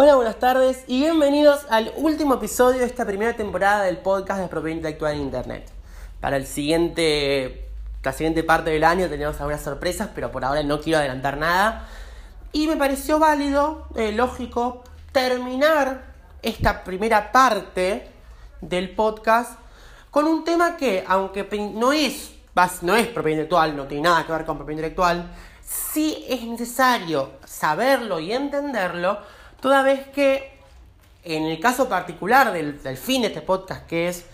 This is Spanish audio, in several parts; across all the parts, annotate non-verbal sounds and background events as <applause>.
Hola, buenas tardes y bienvenidos al último episodio de esta primera temporada del podcast de propiedad intelectual en Internet. Para el siguiente, la siguiente parte del año tenemos algunas sorpresas, pero por ahora no quiero adelantar nada. Y me pareció válido, eh, lógico, terminar esta primera parte del podcast con un tema que, aunque no es, no es propiedad intelectual, no tiene nada que ver con propiedad intelectual, sí es necesario saberlo y entenderlo, toda vez que en el caso particular del, fin de este podcast, que es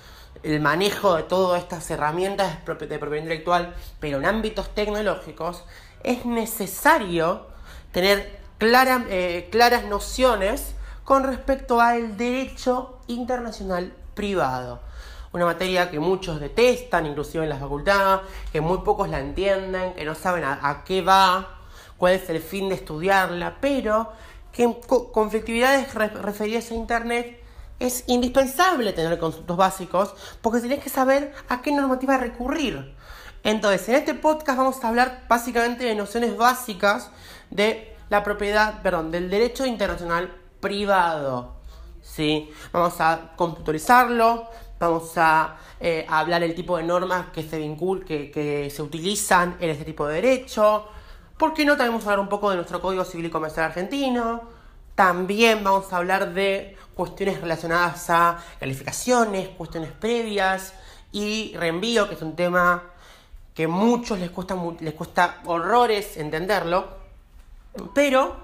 el manejo de todas estas herramientas de propiedad intelectual, pero en ámbitos tecnológicos, es necesario tener eh, claras nociones con respecto al derecho internacional privado. Una materia que muchos detestan, inclusive en la facultad, que muy pocos la entienden, que no saben a, qué va, cuál es el fin de estudiarla, pero que en conflictividades referidas a Internet es indispensable tener conceptos básicos porque tenés que saber a qué normativa recurrir. Entonces, en este podcast vamos a hablar básicamente de nociones básicas de la propiedad, perdón, del derecho internacional privado. ¿sí? Vamos a computarizarlo, vamos a, eh, hablar el tipo de normas que se vinculan, que, se utilizan en este tipo de derecho. ¿Por qué no? También vamos a hablar un poco de nuestro Código Civil y Comercial argentino. También vamos a hablar de cuestiones relacionadas a calificaciones, cuestiones previas y reenvío, que es un tema que a muchos les cuesta, les cuesta horrores entenderlo. Pero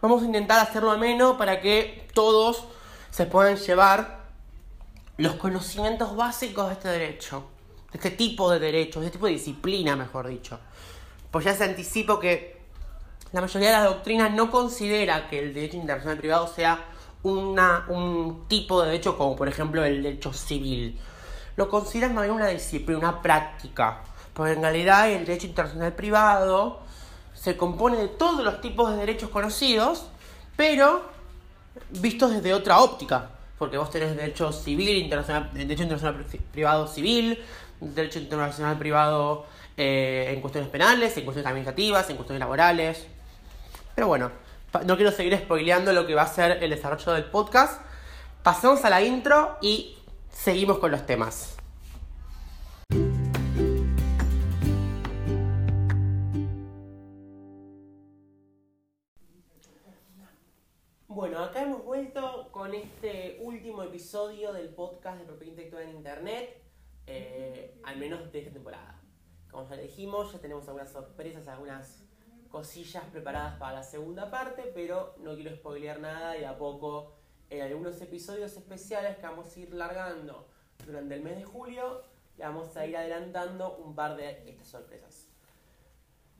vamos a intentar hacerlo menos para que todos se puedan llevar los conocimientos básicos de este derecho, de este tipo de derechos, de este tipo de disciplina, mejor dicho. Pues ya se anticipo que la mayoría de las doctrinas no considera que el derecho internacional privado sea una, un tipo de derecho como por ejemplo el derecho civil. Lo consideran más bien una disciplina, una práctica. Porque en realidad el derecho internacional privado se compone de todos los tipos de derechos conocidos, pero vistos desde otra óptica. Porque vos tenés derecho civil, internacional, derecho internacional privado civil, derecho internacional privado eh, en cuestiones penales, en cuestiones administrativas, en cuestiones laborales. Pero bueno, no quiero seguir spoileando lo que va a ser el desarrollo del podcast. Pasemos a la intro y seguimos con los temas. Bueno, acá hemos vuelto con este último episodio del podcast de propiedad intelectual en Internet, eh, al menos de esta temporada. Como ya dijimos, ya tenemos algunas sorpresas, algunas cosillas preparadas para la segunda parte, pero no quiero spoilear nada y a poco en algunos episodios especiales que vamos a ir largando durante el mes de julio, le vamos a ir adelantando un par de estas sorpresas.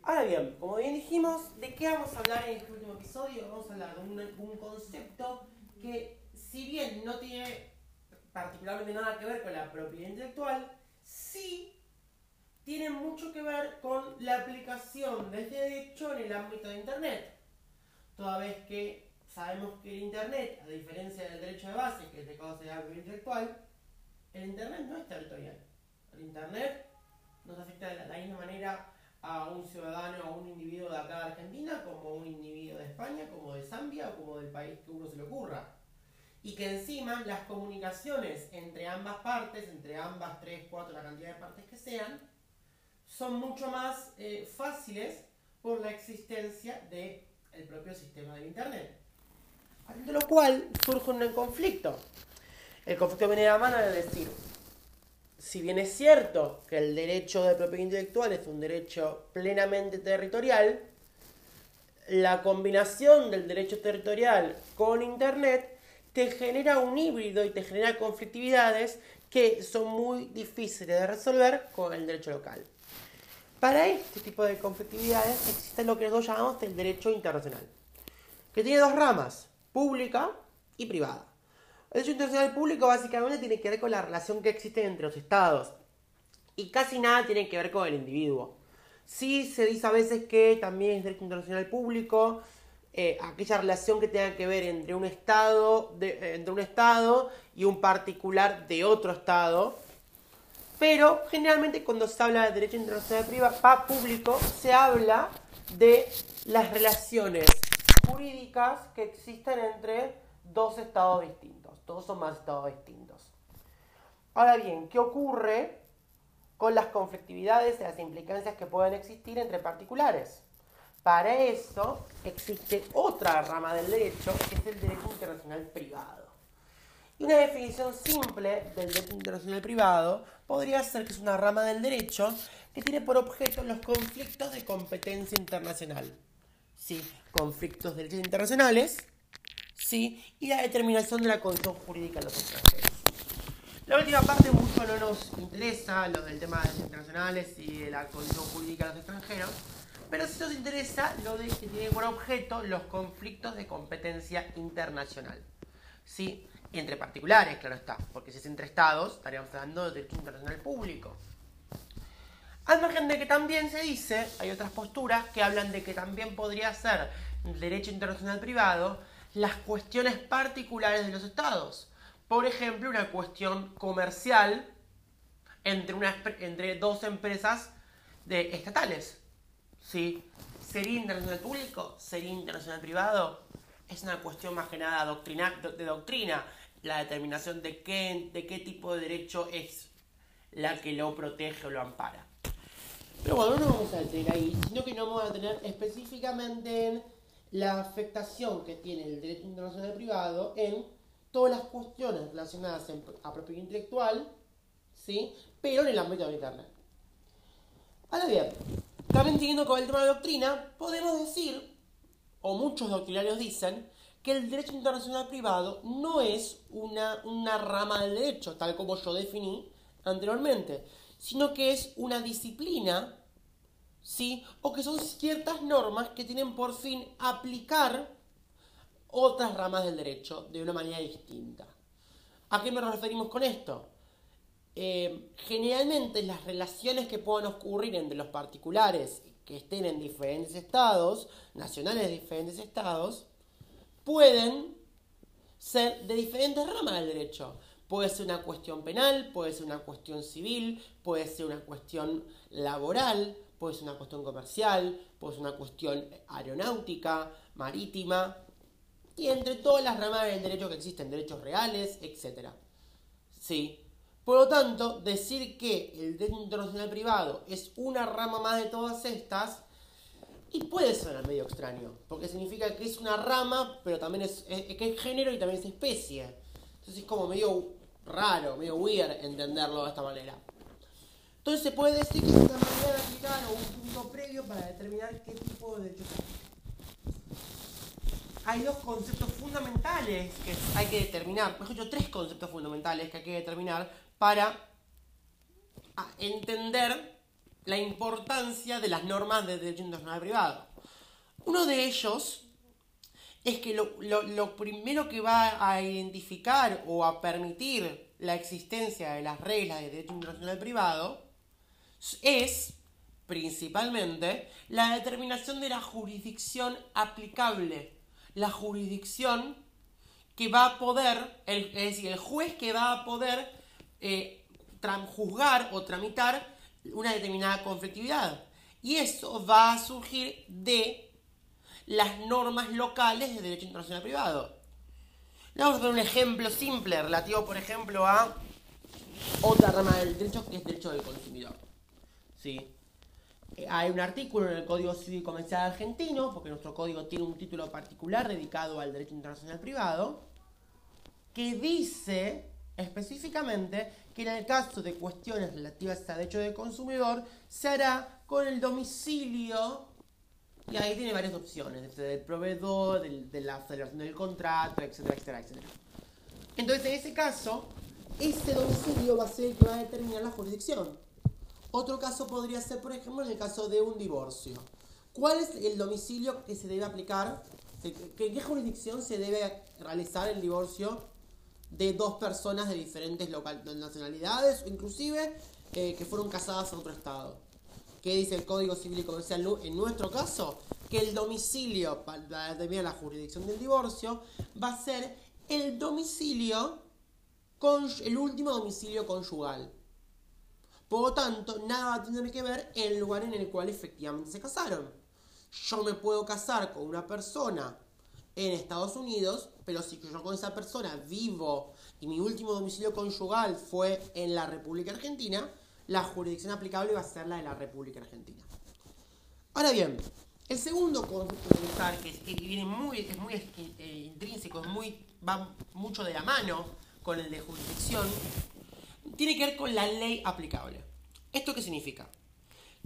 Ahora bien, como bien dijimos, ¿de qué vamos a hablar en este último episodio? Vamos a hablar de un, concepto que, si bien no tiene particularmente nada que ver con la propiedad intelectual, sí tiene mucho que ver con la aplicación de este derecho en el ámbito de Internet. Toda vez que sabemos que el Internet, a diferencia del derecho de base, que es de causa de la propiedad intelectual, el Internet no es territorial. El Internet nos afecta de la misma manera a un ciudadano, a un individuo de acá de Argentina, como un individuo de España, como de Zambia o como del país que uno se le ocurra. Y que encima las comunicaciones entre ambas partes, entre ambas tres, cuatro, la cantidad de partes que sean, son mucho más eh, fáciles por la existencia del el propio sistema de Internet. De lo cual surge un conflicto. El conflicto viene de la mano de decir, si bien es cierto que el derecho de propiedad intelectual es un derecho plenamente territorial, la combinación del derecho territorial con Internet te genera un híbrido y te genera conflictividades que son muy difíciles de resolver con el derecho local. Para este tipo de conflictividades existe lo que nosotros llamamos el derecho internacional, que tiene dos ramas, pública y privada. El derecho internacional público básicamente tiene que ver con la relación que existe entre los estados y casi nada tiene que ver con el individuo. Sí se dice a veces que también es derecho internacional público eh, aquella relación que tenga que ver entre un estado, de, entre un estado y un particular de otro estado. Pero generalmente cuando se habla de derecho internacional privado, público, se habla de las relaciones jurídicas que existen entre dos estados distintos, dos son más estados distintos. Ahora bien, ¿qué ocurre con las conflictividades y las implicancias que pueden existir entre particulares? Para eso existe otra rama del derecho, que es el derecho internacional privado. Y una definición simple del derecho internacional privado podría ser que es una rama del derecho que tiene por objeto los conflictos de competencia internacional. ¿Sí? Conflictos de derechos internacionales, ¿sí? Y la determinación de la condición jurídica de los extranjeros. La última parte mucho no nos interesa, lo del tema de derechos internacionales y de la condición jurídica de los extranjeros, pero sí nos interesa lo de que tiene por objeto los conflictos de competencia internacional. ¿Sí? Entre particulares, claro está, porque si es entre estados, estaríamos hablando de derecho internacional público. Al margen de que también se dice, hay otras posturas que hablan de que también podría ser derecho internacional privado las cuestiones particulares de los estados. Por ejemplo, una cuestión comercial entre, una, entre dos empresas de, estatales. ¿Sí? ¿Sería internacional público? ¿Sería internacional privado? Es una cuestión más que nada doctrina, de doctrina la determinación de qué, de qué tipo de derecho es la que lo protege o lo ampara. Pero bueno, no vamos a detener ahí, sino que nos vamos a tener específicamente en la afectación que tiene el derecho internacional privado en todas las cuestiones relacionadas a propiedad intelectual, ¿sí? pero en el ámbito de Internet. Ahora bien, también siguiendo con el tema de doctrina, podemos decir, o muchos doctrinarios dicen, que el derecho internacional privado no es una, una rama del derecho, tal como yo definí anteriormente, sino que es una disciplina, ¿sí? O que son ciertas normas que tienen por fin aplicar otras ramas del derecho de una manera distinta. ¿A qué me referimos con esto? Eh, generalmente las relaciones que puedan ocurrir entre los particulares que estén en diferentes estados, nacionales de diferentes estados, pueden ser de diferentes ramas del derecho. Puede ser una cuestión penal, puede ser una cuestión civil, puede ser una cuestión laboral, puede ser una cuestión comercial, puede ser una cuestión aeronáutica, marítima, y entre todas las ramas del derecho que existen, derechos reales, etc. ¿Sí? Por lo tanto, decir que el derecho internacional privado es una rama más de todas estas y puede sonar medio extraño, porque significa que es una rama, pero también es, que es género y también es especie. Entonces es como medio raro, medio weird entenderlo de esta manera. Entonces se puede decir que es una manera de aplicar o un punto previo para determinar qué tipo de derechos hay. Dos conceptos fundamentales que hay que determinar, mejor dicho, tres conceptos fundamentales que hay que determinar para entender la importancia de las normas de derecho internacional privado. Uno de ellos es que lo, primero que va a identificar o a permitir la existencia de las reglas de derecho internacional privado es principalmente la determinación de la jurisdicción aplicable, la jurisdicción que va a poder, es decir, el juez que va a poder eh, juzgar o tramitar una determinada conflictividad. Y eso va a surgir de las normas locales de derecho internacional privado. Vamos a poner un ejemplo simple relativo, por ejemplo, a otra rama del derecho que es el derecho del consumidor. ¿Sí? Eh, hay un artículo en el Código Civil Comercial Argentino, porque nuestro código tiene un título particular dedicado al derecho internacional privado, que dice específicamente que en el caso de cuestiones relativas a derecho del consumidor se hará con el domicilio y ahí tiene varias opciones, desde del proveedor, de la celebración del contrato, etcétera, etcétera, etcétera. Entonces, en ese caso, ese domicilio va a ser el que va a determinar la jurisdicción. Otro caso podría ser, por ejemplo, en el caso de un divorcio. ¿Cuál es el domicilio que se debe aplicar? ¿En qué jurisdicción se debe realizar el divorcio de dos personas de diferentes nacionalidades, o inclusive eh, que fueron casadas en otro estado. ¿Qué dice el Código Civil y Comercial en nuestro caso? Que el domicilio para determinar la jurisdicción del divorcio va a ser el domicilio, con, el último domicilio conyugal. Por lo tanto, nada va a tener que ver el lugar en el cual efectivamente se casaron. Yo me puedo casar con una persona en Estados Unidos, pero si yo con esa persona vivo y mi último domicilio conyugal fue en la República Argentina, la jurisdicción aplicable va a ser la de la República Argentina. Ahora bien, el segundo concepto de usar, que, es, viene muy, es muy eh, intrínseco, es muy, va mucho de la mano con el de jurisdicción, tiene que ver con la ley aplicable. ¿Esto qué significa?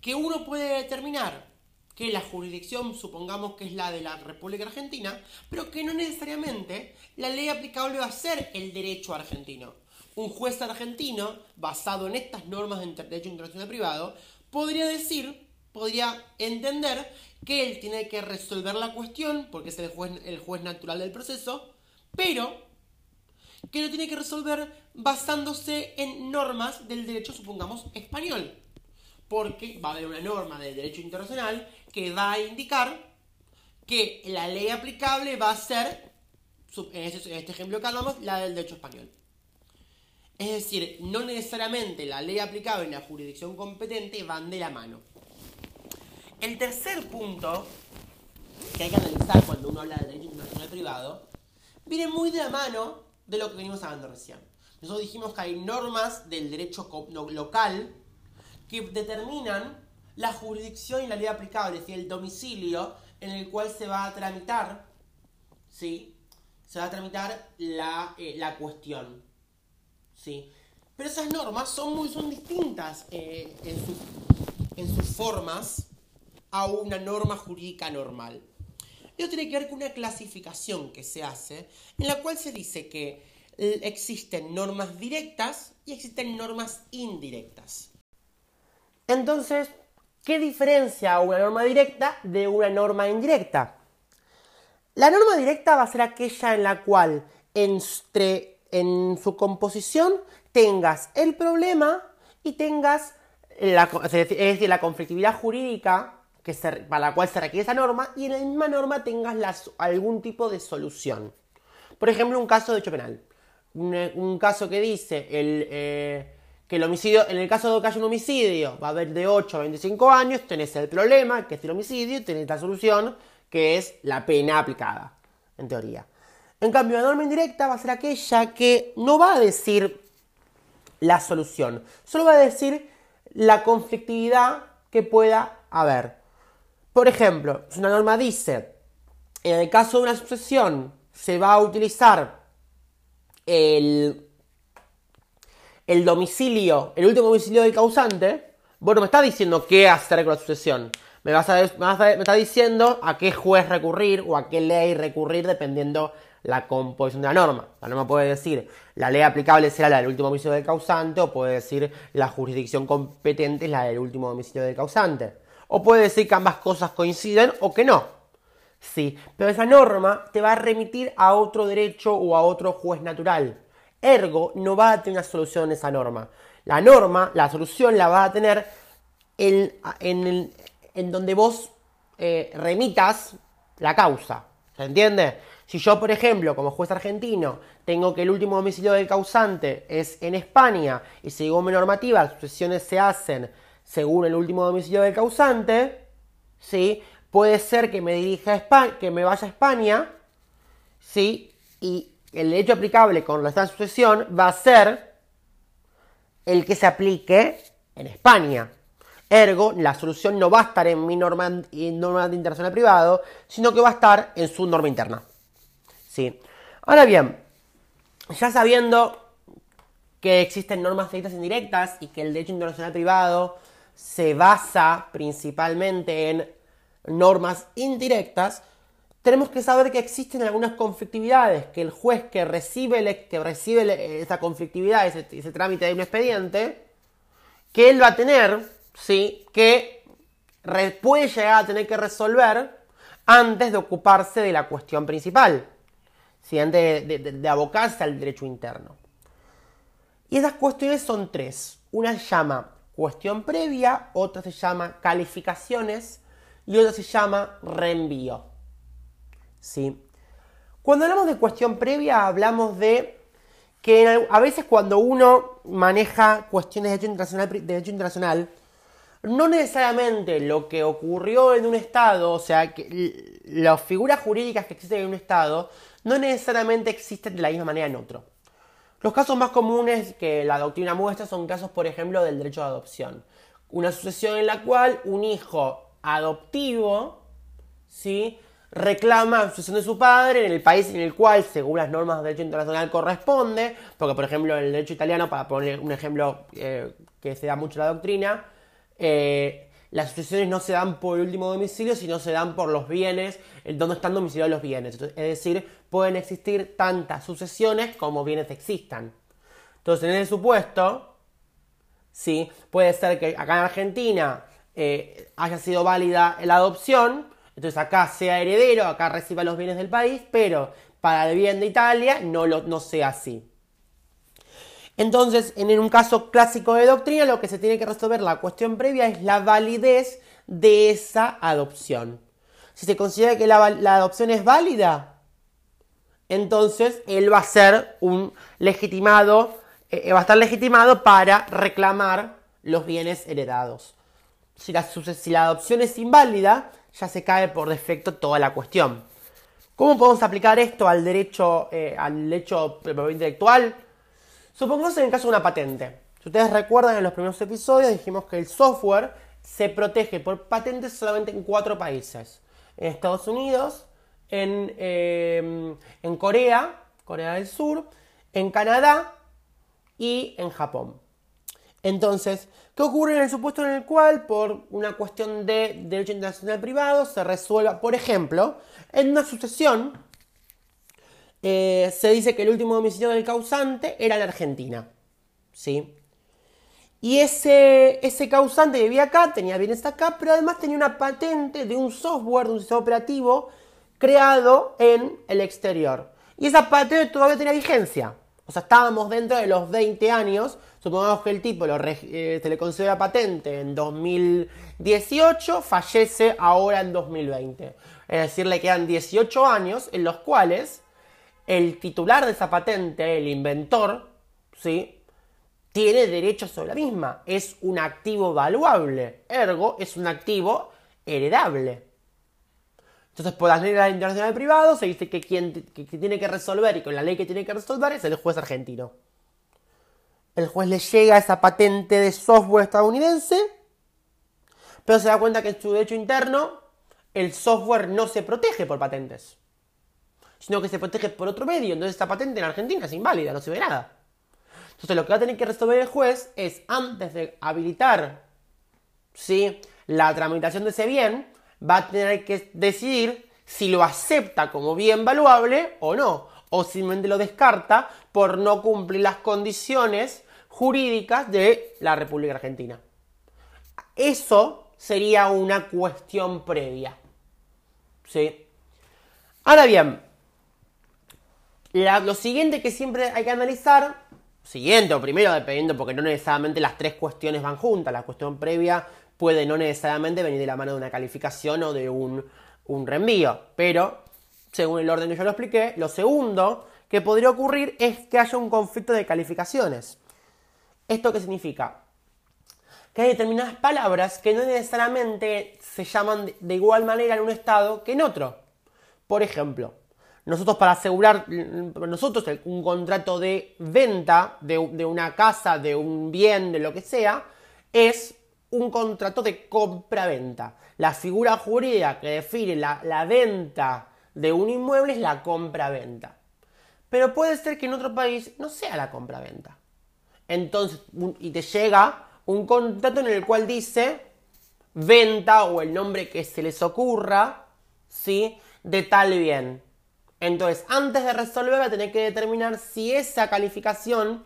Que uno puede determinar que la jurisdicción, supongamos que es la de la República Argentina, pero que no necesariamente la ley aplicable va a ser el derecho argentino. Un juez argentino, basado en estas normas de derecho internacional privado, podría decir, podría entender que él tiene que resolver la cuestión, porque es el juez, el juez natural del proceso, pero que lo tiene que resolver basándose en normas del derecho, supongamos, español. Porque va a haber una norma del derecho internacional que va a indicar que la ley aplicable va a ser, en este ejemplo que hablamos, la del derecho español. Es decir, no necesariamente la ley aplicable y la jurisdicción competente van de la mano. El tercer punto que hay que analizar cuando uno habla de derecho internacional privado viene muy de la mano de lo que venimos hablando recién. Nosotros dijimos que hay normas del derecho local que determinan la jurisdicción y la ley aplicable, es decir, el domicilio en el cual se va a tramitar, ¿sí? Se va a tramitar la, eh, cuestión, ¿sí? Pero esas normas son muy son distintas eh, en, en sus formas a una norma jurídica normal. Esto tiene que ver con una clasificación que se hace, en la cual se dice que eh, existen normas directas y existen normas indirectas. Entonces, ¿qué diferencia una norma directa de una norma indirecta? La norma directa va a ser aquella en la cual entre, en su composición tengas el problema y tengas la, es decir, la conflictividad jurídica que para la cual se requiere esa norma y en la misma norma tengas algún tipo de solución. Por ejemplo, un caso de hecho penal. Un, caso que dice el, eh, que el homicidio, en el caso de que haya un homicidio, va a haber de 8 a 25 años, tenés el problema, que es el homicidio, y tenés la solución, que es la pena aplicada, en teoría. En cambio, la norma indirecta va a ser aquella que no va a decir la solución, solo va a decir la conflictividad que pueda haber. Por ejemplo, si una norma dice, en el caso de una sucesión se va a utilizar el, el domicilio, el último domicilio del causante, bueno, me está diciendo qué hacer con la sucesión. Me, vas a, me, está diciendo a qué juez recurrir o a qué ley recurrir dependiendo la composición de la norma. La norma puede decir la ley aplicable será la del último domicilio del causante o puede decir la jurisdicción competente es la del último domicilio del causante. O puede decir que ambas cosas coinciden o que no. Sí, pero esa norma te va a remitir a otro derecho o a otro juez natural. Ergo, no va a tener una solución esa norma. La norma, la solución la va a tener en, en, donde vos eh, remitas la causa. ¿Se entiende? Si yo, por ejemplo, como juez argentino, tengo que el último domicilio del causante es en España y según mi normativa las sucesiones se hacen según el último domicilio del causante, ¿sí? Puede ser que me dirija a España, que me vaya a España, ¿sí? Y el derecho aplicable con la sucesión va a ser el que se aplique en España. Ergo, la solución no va a estar en mi norma, en norma de internacional privado, sino que va a estar en su norma interna. ¿Sí? Ahora bien, ya sabiendo que existen normas directas e indirectas y que el derecho internacional privado se basa principalmente en normas indirectas, tenemos que saber que existen algunas conflictividades, que el juez que recibe, que recibe esa conflictividad, ese, ese, trámite de un expediente, que él va a tener, ¿sí? que puede llegar a tener que resolver antes de ocuparse de la cuestión principal, ¿sí? antes de abocarse al derecho interno. Y esas cuestiones son tres. Una se llama cuestión previa, otra se llama calificaciones y otra se llama reenvío. ¿Sí? Cuando hablamos de cuestión previa hablamos de que a veces cuando uno maneja cuestiones de derecho internacional, de internacional no necesariamente lo que ocurrió en un Estado, o sea, que las figuras jurídicas que existen en un Estado, no necesariamente existen de la misma manera en otro. Los casos más comunes que la doctrina muestra son casos, por ejemplo, del derecho de adopción. Una sucesión en la cual un hijo adoptivo, ¿sí? Reclama la sucesión de su padre en el país en el cual, según las normas de derecho internacional, corresponde, porque por ejemplo en el derecho italiano, para poner un ejemplo eh, que se da mucho en la doctrina, eh, las sucesiones no se dan por el último domicilio, sino se dan por los bienes, donde están domiciliados los bienes. es decir, pueden existir tantas sucesiones como bienes existan. Entonces, en ese supuesto, sí, puede ser que acá en Argentina eh, haya sido válida la adopción, entonces acá sea heredero, acá reciba los bienes del país, pero para el bien de Italia no, lo, no sea así. Entonces, en un caso clásico de doctrina, lo que se tiene que resolver la cuestión previa es la validez de esa adopción. Si se considera que la, adopción es válida, entonces él va a ser un legitimado, eh, va a estar legitimado para reclamar los bienes heredados. Si la, si la adopción es inválida, ya se cae por defecto toda la cuestión. ¿Cómo podemos aplicar esto al derecho, eh, al derecho intelectual? Supongamos en el caso de una patente. Si ustedes recuerdan en los primeros episodios dijimos que el software se protege por patentes solamente en cuatro países. En Estados Unidos, en, em, en Corea, Corea del Sur, en Canadá y en Japón. Entonces, ¿qué ocurre en el supuesto en el cual, por una cuestión de derecho internacional privado, se resuelva, por ejemplo, en una sucesión eh, se dice que el último domicilio del causante era en Argentina. ¿Sí? Y ese, ese causante vivía acá, tenía bienes acá, pero además tenía una patente de un software, de un sistema operativo creado en el exterior. Y esa patente todavía tenía vigencia. O sea, estábamos dentro de los 20 años. Supongamos que el tipo lo, eh, se le concede la patente en 2018, fallece ahora en 2020. Es decir, le quedan 18 años en los cuales el titular de esa patente, el inventor, ¿sí? tiene derecho sobre la misma. Es un activo valuable. Ergo, es un activo heredable. Entonces, por las leyes internacionales privadas, se dice que quien tiene que resolver y con la ley que tiene que resolver es el juez argentino. El juez le llega esa patente de software estadounidense, pero se da cuenta que en su derecho interno el software no se protege por patentes sino que se protege por otro medio. Entonces esta patente en Argentina es inválida, no se ve nada. Entonces lo que va a tener que resolver el juez es, antes de habilitar ¿sí? la tramitación de ese bien, va a tener que decidir si lo acepta como bien valuable o no, o simplemente lo descarta por no cumplir las condiciones jurídicas de la República Argentina. Eso sería una cuestión previa. ¿Sí? Ahora bien, lo siguiente que siempre hay que analizar, siguiente o primero, dependiendo, porque no necesariamente las tres cuestiones van juntas, la cuestión previa puede no necesariamente venir de la mano de una calificación o de un, un reenvío, pero según el orden que yo lo expliqué, lo segundo que podría ocurrir es que haya un conflicto de calificaciones. ¿Esto qué significa? Que hay determinadas palabras que no necesariamente se llaman de igual manera en un estado que en otro. Por ejemplo, nosotros para asegurar, nosotros un contrato de venta de, una casa, de un bien, de lo que sea, es un contrato de compra-venta. La figura jurídica que define la, la venta de un inmueble es la compra-venta. Pero puede ser que en otro país no sea la compra-venta. Entonces, y te llega un contrato en el cual dice venta o el nombre que se les ocurra, ¿sí? De tal bien. Entonces, antes de resolver, va a tener que determinar si esa calificación,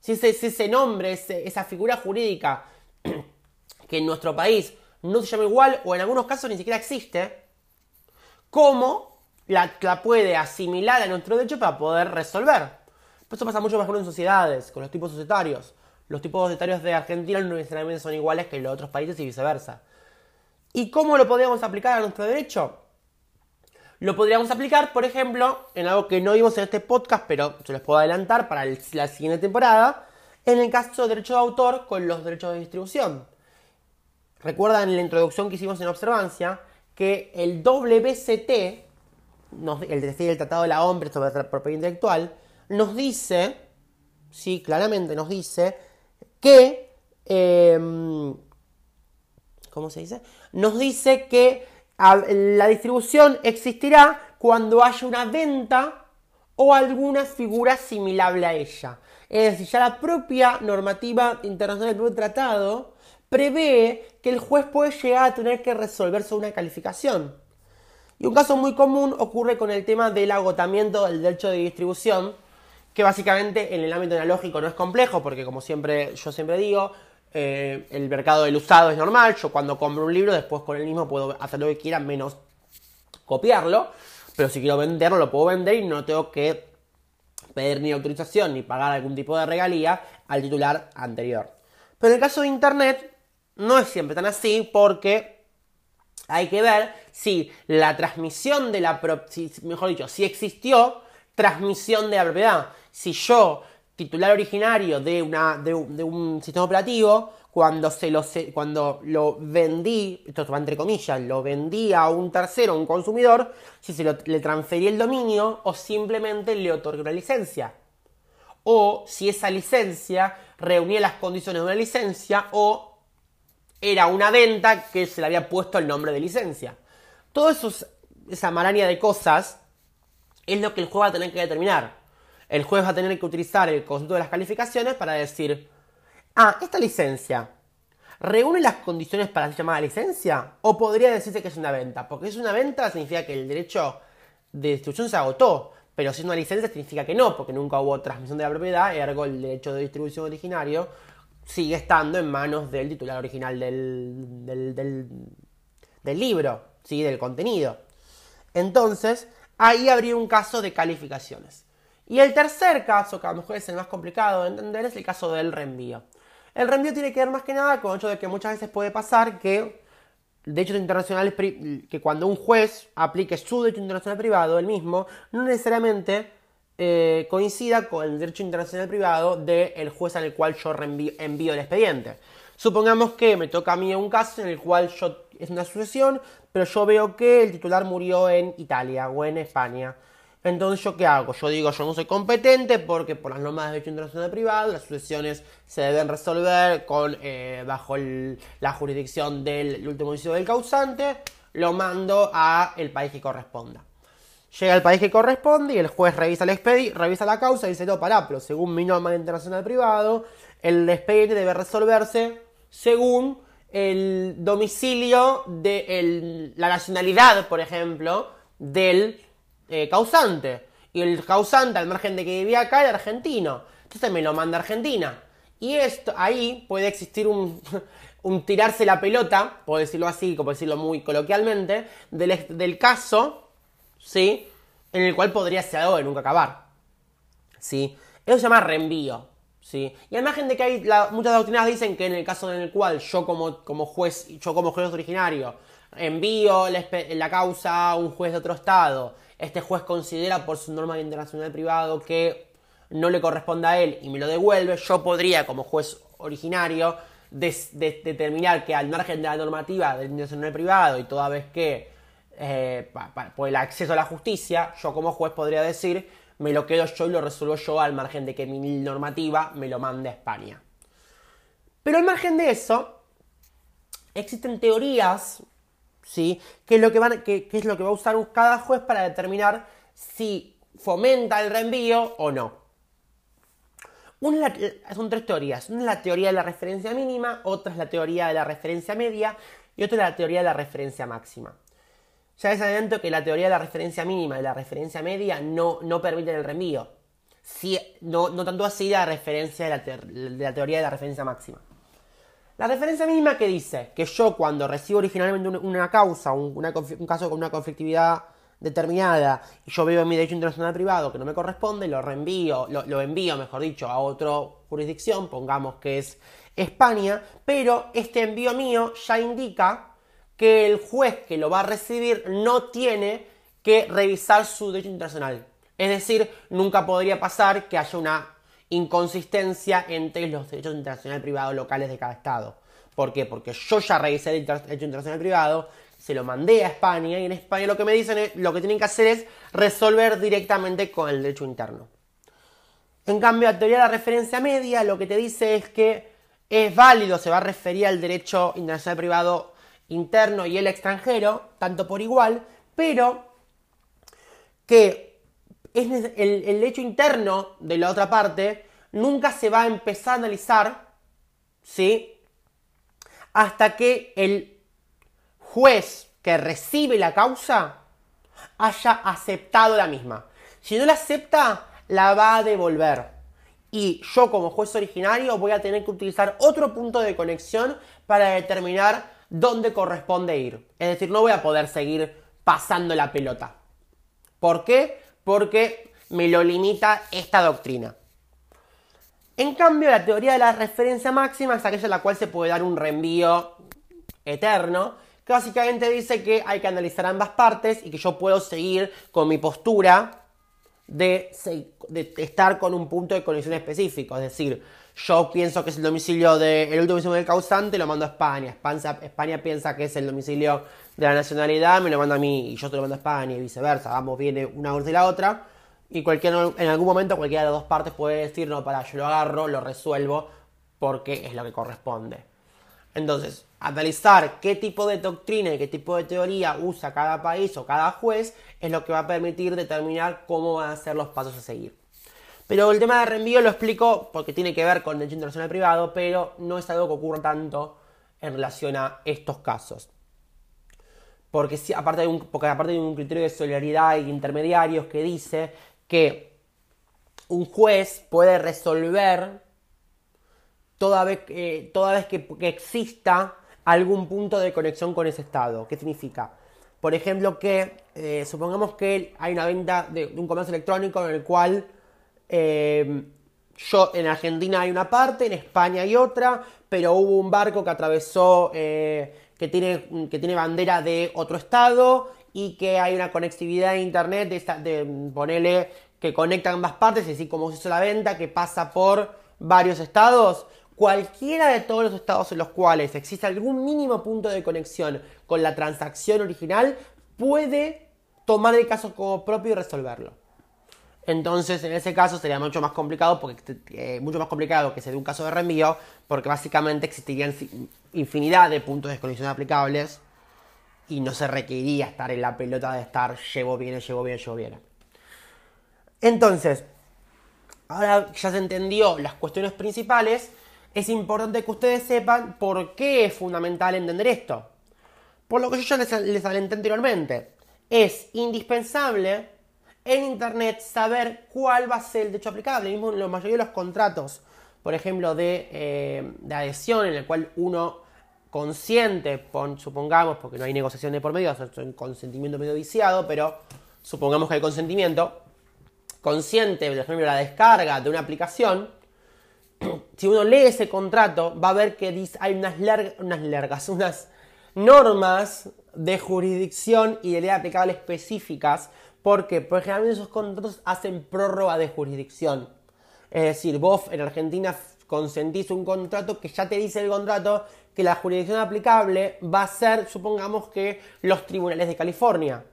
si ese, nombre, esa figura jurídica <clears throat> que en nuestro país no se llama igual o en algunos casos ni siquiera existe, cómo la, puede asimilar a nuestro derecho para poder resolver. Esto pasa mucho mejor en sociedades, con los tipos societarios. Los tipos societarios de Argentina no necesariamente son iguales que los otros países y viceversa. ¿Y cómo lo podemos aplicar a nuestro derecho? Lo podríamos aplicar, por ejemplo, en algo que no vimos en este podcast, pero se les puedo adelantar para la siguiente temporada, en el caso de derecho de autor con los derechos de distribución. Recuerdan en la introducción que hicimos en observancia que el WCT, el Tratado de la Hombre sobre la propiedad intelectual, nos dice, sí, claramente nos dice que, em, ¿cómo se dice? Nos dice que la distribución existirá cuando haya una venta o alguna figura similar a ella. Es decir, ya la propia normativa internacional del tratado prevé que el juez puede llegar a tener que resolver sobre una calificación. Y un caso muy común ocurre con el tema del agotamiento del derecho de distribución, que básicamente en el ámbito analógico no es complejo, porque como siempre yo siempre digo, eh, el mercado del usado es normal, yo cuando compro un libro después con el mismo puedo hacer lo que quiera menos copiarlo, pero si quiero venderlo lo puedo vender y no tengo que pedir ni autorización ni pagar algún tipo de regalía al titular anterior. Pero en el caso de Internet no es siempre tan así porque hay que ver si la transmisión de la... mejor dicho, si existió transmisión de la propiedad. Si yo, titular originario de, una, de, un sistema operativo, cuando, se lo, cuando lo vendí, esto va entre comillas, lo vendí a un tercero, un consumidor, si se le transferí el dominio o simplemente le otorgué una licencia. O si esa licencia reunía las condiciones de una licencia o era una venta que se le había puesto el nombre de licencia. Todo eso, esa maraña de cosas, es lo que el juez va a tener que determinar. El juez va a tener que utilizar el concepto de las calificaciones para decir, ah, esta licencia reúne las condiciones para ser llamada licencia o podría decirse que es una venta, porque si es una venta significa que el derecho de distribución se agotó, pero si es una licencia significa que no, porque nunca hubo transmisión de la propiedad, ergo el derecho de distribución originario sigue estando en manos del titular original del, del, del, libro, ¿sí? del contenido. Entonces, ahí habría un caso de calificaciones. Y el tercer caso, que a lo mejor es el más complicado de entender, es el caso del reenvío. El reenvío tiene que ver más que nada con el hecho de que muchas veces puede pasar que derechos internacionales, que cuando un juez aplique su derecho internacional privado, el mismo, no necesariamente eh, coincida con el derecho internacional privado del juez al cual yo envío el expediente. Supongamos que me toca a mí un caso en el cual yo, es una sucesión, pero yo veo que el titular murió en Italia o en España. Entonces, ¿yo qué hago? Yo digo, yo no soy competente porque por las normas de derecho internacional privado las sucesiones se deben resolver con, eh, bajo la jurisdicción del último juicio del causante, lo mando a el país que corresponda. Llega al país que corresponde y el juez revisa el expediente, revisa la causa y dice, no, pará, pero según mi norma internacional privado, el expediente debe resolverse según el domicilio de la nacionalidad, por ejemplo, del eh, causante. Y el causante, al margen de que vivía acá, era argentino. Entonces me lo manda Argentina. Y esto, ahí puede existir un, <laughs> un tirarse la pelota, por decirlo así, como decirlo muy coloquialmente, del caso ¿sí? En el cual podría ser algo de nunca acabar, ¿sí? Eso se llama reenvío, ¿sí? Y al margen de que hay muchas doctrinas dicen que en el caso en el cual yo como, como juez, yo como juez originario, envío la, causa a un juez de otro estado, este juez considera por su norma internacional privado que no le corresponde a él y me lo devuelve, yo podría como juez originario determinar que al margen de la normativa del internacional privado y toda vez que eh, por el acceso a la justicia, yo como juez podría decir, me lo quedo yo y lo resuelvo yo al margen de que mi normativa me lo mande a España. Pero al margen de eso, existen teorías, ¿sí? ¿Qué es lo que, es lo que va a usar cada juez para determinar si fomenta el reenvío o no. Una son tres teorías. Una es la teoría de la referencia mínima, otra es la teoría de la referencia media y otra es la teoría de la referencia máxima. Ya es evidente que la teoría de la referencia mínima y la referencia media no, no permiten el reenvío. no, no, tanto así la referencia de la, teoría de la referencia máxima. La referencia mínima que dice que yo cuando recibo originalmente una, causa, un, caso con una conflictividad determinada, y yo veo en mi derecho internacional privado que no me corresponde, lo reenvío, lo envío, mejor dicho, a otra jurisdicción, pongamos que es España, pero este envío mío ya indica que el juez que lo va a recibir no tiene que revisar su derecho internacional. Es decir, nunca podría pasar que haya una inconsistencia entre los derechos internacionales privados locales de cada Estado. ¿Por qué? Porque yo ya revisé el derecho internacional privado, se lo mandé a España y en España lo que me dicen es, lo que tienen que hacer es resolver directamente con el derecho interno. En cambio, la teoría de la referencia media lo que te dice es que es válido, se va a referir al derecho internacional privado interno y el extranjero, tanto por igual, pero que es el, el hecho interno de la otra parte nunca se va a empezar a analizar, ¿sí? Hasta que el juez que recibe la causa haya aceptado la misma. Si no la acepta, la va a devolver. Y yo como juez originario voy a tener que utilizar otro punto de conexión para determinar dónde corresponde ir. Es decir, no voy a poder seguir pasando la pelota. ¿Por qué? Porque me lo limita esta doctrina. En cambio, la teoría de la referencia máxima es aquella en la cual se puede dar un reenvío eterno, básicamente dice que hay que analizar ambas partes y que yo puedo seguir con mi postura de, estar con un punto de conexión específico. Es decir, yo pienso que es el domicilio del último domicilio del causante, lo mando a España. España. España piensa que es el domicilio de la nacionalidad, me lo manda a mí y yo te lo mando a España y viceversa. Vamos, viene una y la otra. Y cualquier, en algún momento cualquiera de las dos partes puede decir, no, para, yo lo agarro, lo resuelvo, porque es lo que corresponde. Entonces, analizar qué tipo de doctrina y qué tipo de teoría usa cada país o cada juez es lo que va a permitir determinar cómo van a ser los pasos a seguir. Pero el tema de reenvío lo explico porque tiene que ver con derecho internacional privado, pero no es algo que ocurra tanto en relación a estos casos. Porque, si, aparte, de un, porque aparte de un criterio de solidaridad y intermediarios que dice que un juez puede resolver toda vez, toda vez que, exista algún punto de conexión con ese estado. ¿Qué significa? Por ejemplo, que eh, supongamos que hay una venta de, un comercio electrónico en el cual eh, yo en Argentina hay una parte, en España hay otra, pero hubo un barco que atravesó, eh, que, tiene, que tiene bandera de otro estado y que hay una conectividad de internet de, esta, de ponerle que conecta ambas partes, así como se hizo la venta, que pasa por varios estados. Cualquiera de todos los estados en los cuales existe algún mínimo punto de conexión con la transacción original puede tomar el caso como propio y resolverlo. Entonces, en ese caso sería mucho más complicado, porque eh, mucho más complicado que se dé un caso de reenvío, porque básicamente existirían infinidad de puntos de conexión aplicables y no se requeriría estar en la pelota de estar llevo bien, llevo bien, llevo bien. Entonces, ahora ya se entendió las cuestiones principales, es importante que ustedes sepan por qué es fundamental entender esto. Por lo que yo ya les, les alenté anteriormente. Es indispensable en Internet saber cuál va a ser el derecho aplicable. Mismo en la mayoría de los contratos, por ejemplo, de, eh, de adhesión, en el cual uno consciente, supongamos, porque no hay negociación de por medio, es un consentimiento medio viciado, pero supongamos que hay consentimiento, consciente, por ejemplo, la descarga de una aplicación, <clears throat> si uno lee ese contrato, va a ver que hay unas, unas largas, unas normas de jurisdicción y de ley aplicable específicas, porque, porque generalmente esos contratos hacen prórroga de jurisdicción. Es decir, vos en Argentina consentís un contrato que ya te dice el contrato que la jurisdicción aplicable va a ser, supongamos que, los tribunales de California.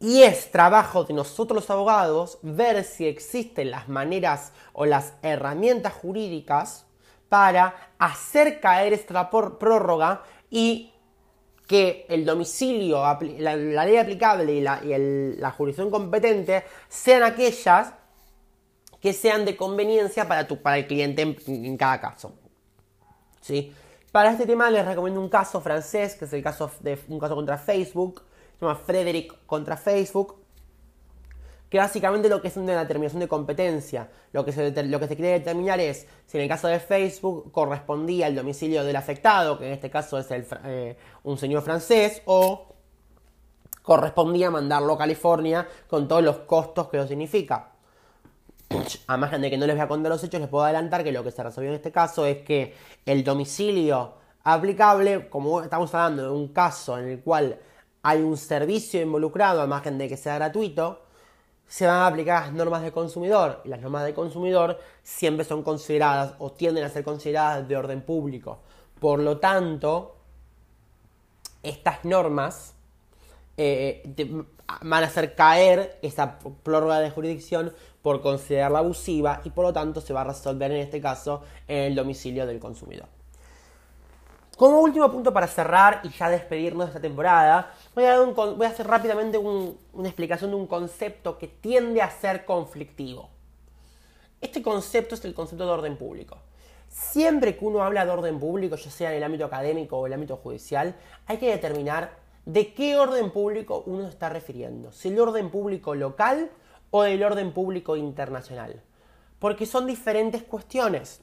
Y es trabajo de nosotros los abogados ver si existen las maneras o las herramientas jurídicas para hacer caer esta prórroga y que el domicilio, la, ley aplicable y, la, jurisdicción competente sean aquellas que sean de conveniencia para, tu, para el cliente en, cada caso. ¿Sí? Para este tema les recomiendo un caso francés, que es el caso de un caso contra Facebook, se llama Frederick contra Facebook, que básicamente lo que es una determinación de competencia. Lo que, se, lo que se quiere determinar es si en el caso de Facebook correspondía el domicilio del afectado, que en este caso es el, eh, un señor francés, o correspondía mandarlo a California con todos los costos que lo significa. A más de que no les voy a contar los hechos, les puedo adelantar que lo que se resolvió en este caso es que el domicilio aplicable, como estamos hablando de un caso en el cual hay un servicio involucrado, a margen de que sea gratuito, se van a aplicar las normas de consumidor. Y las normas de consumidor siempre son consideradas o tienden a ser consideradas de orden público. Por lo tanto, estas normas eh, van a hacer caer esa prórroga de jurisdicción por considerarla abusiva y por lo tanto se va a resolver en este caso en el domicilio del consumidor. Como último punto para cerrar y ya despedirnos de esta temporada, voy a, hacer rápidamente una explicación de un concepto que tiende a ser conflictivo. Este concepto es el concepto de orden público. Siempre que uno habla de orden público, ya sea en el ámbito académico o el ámbito judicial, hay que determinar de qué orden público uno está refiriendo. Si el orden público local o el orden público internacional. Porque son diferentes cuestiones.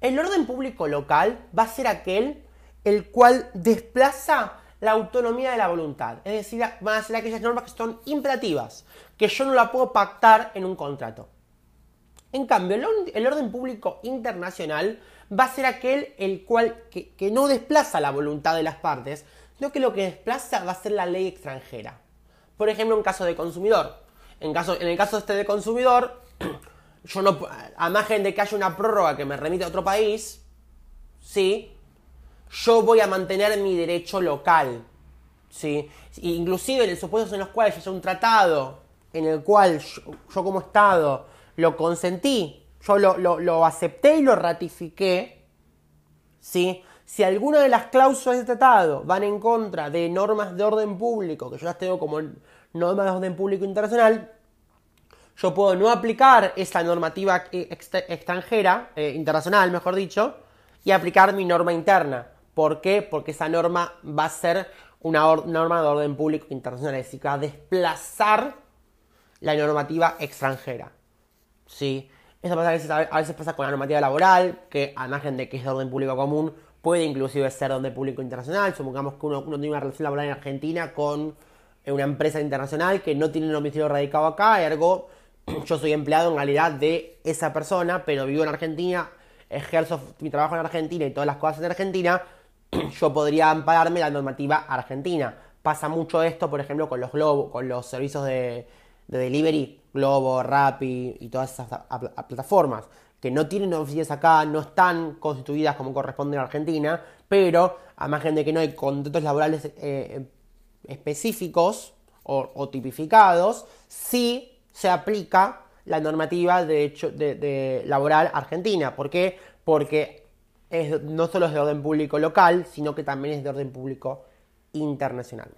El orden público local va a ser aquel el cual desplaza la autonomía de la voluntad. Es decir, van a ser aquellas normas que son imperativas, que yo no la puedo pactar en un contrato. En cambio, el, orden público internacional va a ser aquel el cual que, no desplaza la voluntad de las partes, sino que lo que desplaza va a ser la ley extranjera. Por ejemplo, en caso de consumidor. En, caso, en el caso este de consumidor, <clears throat> yo no, a margen de que haya una prórroga que me remite a otro país, sí, yo voy a mantener mi derecho local. ¿sí? Inclusive en los supuestos en los cuales haya un tratado en el cual yo, como Estado lo consentí, yo lo, acepté y lo ratifiqué, ¿sí? si alguna de las cláusulas del tratado van en contra de normas de orden público, que yo las tengo como normas de orden público internacional, yo puedo no aplicar esa normativa extranjera, eh, internacional mejor dicho, y aplicar mi norma interna. ¿Por qué? Porque esa norma va a ser una norma de orden público internacional, es decir, que va a desplazar la normativa extranjera. ¿Sí? Eso a, veces, pasa con la normativa laboral, que a margen de que es de orden público común, puede inclusive ser de orden público internacional. Supongamos que uno, tiene una relación laboral en Argentina con una empresa internacional que no tiene un domicilio radicado acá, ergo <clears throat> yo soy empleado en realidad de esa persona, pero vivo en Argentina, ejerzo mi trabajo en Argentina y todas las cosas en Argentina, <clears throat> yo podría ampararme la normativa argentina. Pasa mucho esto, por ejemplo, con los Globo, con los servicios de, delivery, Globo, Rappi y todas esas plataformas, que no tienen oficinas acá, no están constituidas como corresponde en Argentina, pero a margen de que no hay contratos laborales eh, específicos o, tipificados, sí se aplica la normativa de, hecho, de laboral argentina. ¿Por qué? Porque no solo es de orden público local, sino que también es de orden público internacional.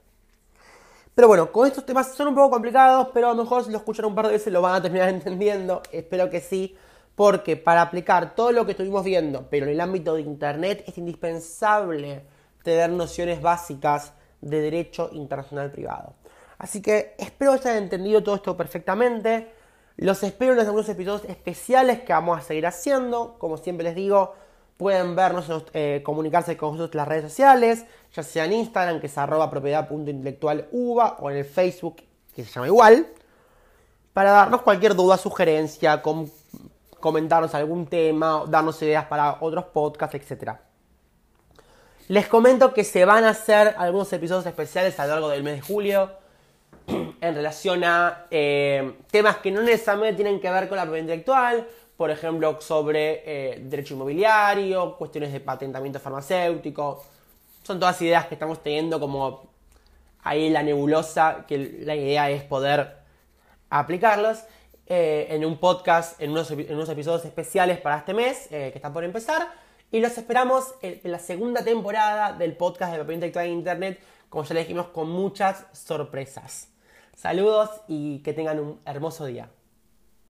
Pero bueno, con estos temas son un poco complicados, pero a lo mejor si lo escuchan un par de veces lo van a terminar <laughs> entendiendo. Espero que sí, porque para aplicar todo lo que estuvimos viendo, pero en el ámbito de Internet, es indispensable tener nociones básicas de derecho internacional privado. Así que espero que hayan entendido todo esto perfectamente. Los espero en los algunos episodios especiales que vamos a seguir haciendo. Como siempre les digo, Pueden vernos, eh, comunicarse con nosotros en las redes sociales, ya sea en Instagram, que es arroba propiedad.intelectualuva, o en el Facebook, que se llama igual, para darnos cualquier duda, sugerencia, comentarnos algún tema, darnos ideas para otros podcasts, etc. Les comento que se van a hacer algunos episodios especiales a lo largo del mes de julio en relación a eh, temas que no necesariamente tienen que ver con la propiedad intelectual, por ejemplo, sobre eh, derecho inmobiliario, cuestiones de patentamiento farmacéutico. Son todas ideas que estamos teniendo como ahí la nebulosa, que la idea es poder aplicarlas eh, en un podcast, en unos, episodios especiales para este mes, eh, que está por empezar. Y los esperamos en, la segunda temporada del podcast de Papel Intelectual en Internet, como ya le dijimos, con muchas sorpresas. Saludos y que tengan un hermoso día.